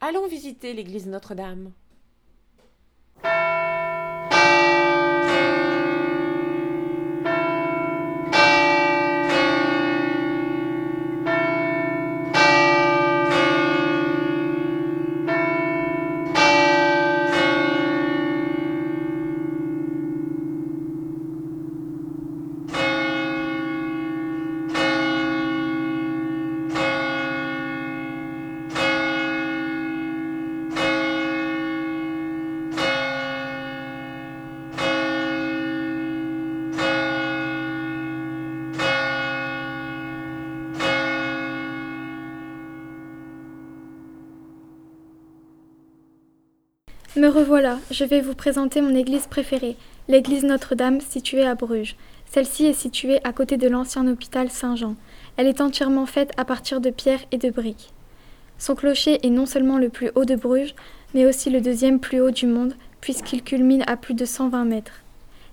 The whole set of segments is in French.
Allons visiter l'église Notre-Dame. Me revoilà, je vais vous présenter mon église préférée, l'église Notre-Dame située à Bruges. Celle-ci est située à côté de l'ancien hôpital Saint-Jean. Elle est entièrement faite à partir de pierres et de briques. Son clocher est non seulement le plus haut de Bruges, mais aussi le deuxième plus haut du monde, puisqu'il culmine à plus de 120 mètres.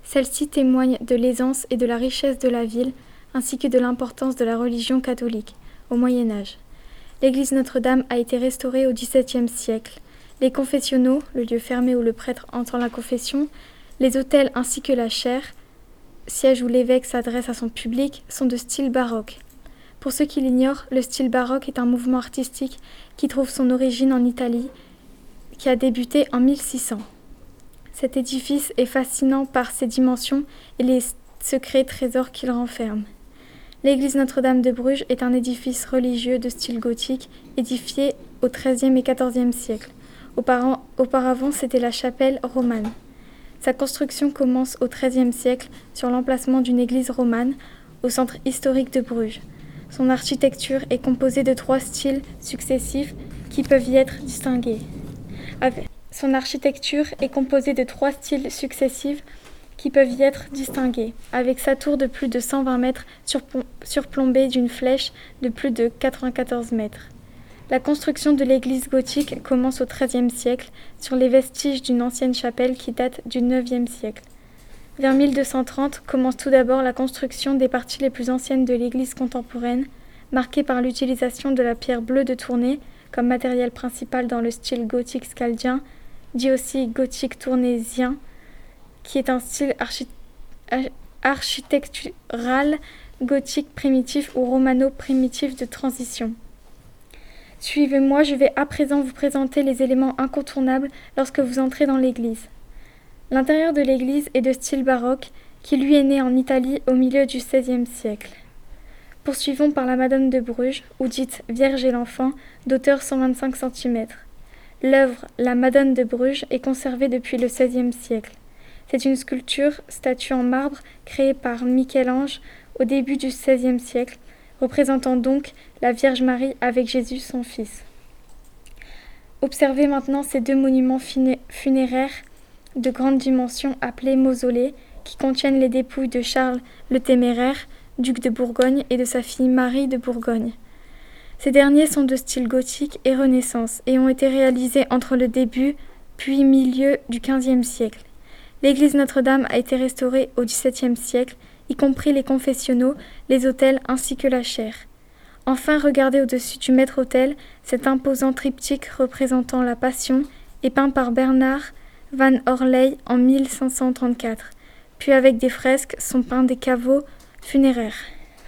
Celle-ci témoigne de l'aisance et de la richesse de la ville, ainsi que de l'importance de la religion catholique au Moyen Âge. L'église Notre-Dame a été restaurée au XVIIe siècle. Les confessionnaux, le lieu fermé où le prêtre entend la confession, les autels ainsi que la chaire, siège où l'évêque s'adresse à son public, sont de style baroque. Pour ceux qui l'ignorent, le style baroque est un mouvement artistique qui trouve son origine en Italie, qui a débuté en 1600. Cet édifice est fascinant par ses dimensions et les secrets trésors qu'il renferme. L'église Notre-Dame de Bruges est un édifice religieux de style gothique édifié au XIIIe et XIVe siècle. Auparavant, c'était la chapelle romane. Sa construction commence au XIIIe siècle sur l'emplacement d'une église romane au centre historique de Bruges. Son architecture est composée de trois styles successifs qui peuvent y être distingués. Son de trois styles successifs qui peuvent y être distingués, avec sa tour de plus de 120 mètres surplombée d'une flèche de plus de 94 mètres. La construction de l'église gothique commence au XIIIe siècle sur les vestiges d'une ancienne chapelle qui date du IXe siècle. Vers 1230 commence tout d'abord la construction des parties les plus anciennes de l'église contemporaine, marquée par l'utilisation de la pierre bleue de Tournai comme matériel principal dans le style gothique scaldien, dit aussi gothique tournésien, qui est un style architectural gothique primitif ou romano-primitif de transition. Suivez-moi, je vais à présent vous présenter les éléments incontournables lorsque vous entrez dans l'église. L'intérieur de l'église est de style baroque, qui lui est né en Italie au milieu du XVIe siècle. Poursuivons par la Madone de Bruges, ou dite Vierge et l'Enfant, d'auteur 125 cm. L'œuvre La Madone de Bruges est conservée depuis le XVIe siècle. C'est une sculpture, statue en marbre, créée par Michel-Ange au début du XVIe siècle, représentant donc la Vierge Marie avec Jésus son Fils. Observez maintenant ces deux monuments funéraires de grande dimension appelés mausolées, qui contiennent les dépouilles de Charles le Téméraire, duc de Bourgogne, et de sa fille Marie de Bourgogne. Ces derniers sont de style gothique et Renaissance et ont été réalisés entre le début puis milieu du XVe siècle. L'église Notre-Dame a été restaurée au XVIIe siècle y compris les confessionnaux, les autels ainsi que la chaire. Enfin, regardez au-dessus du maître-autel cet imposant triptyque représentant la Passion et peint par Bernard van Orley en 1534. Puis avec des fresques sont peints des caveaux funéraires.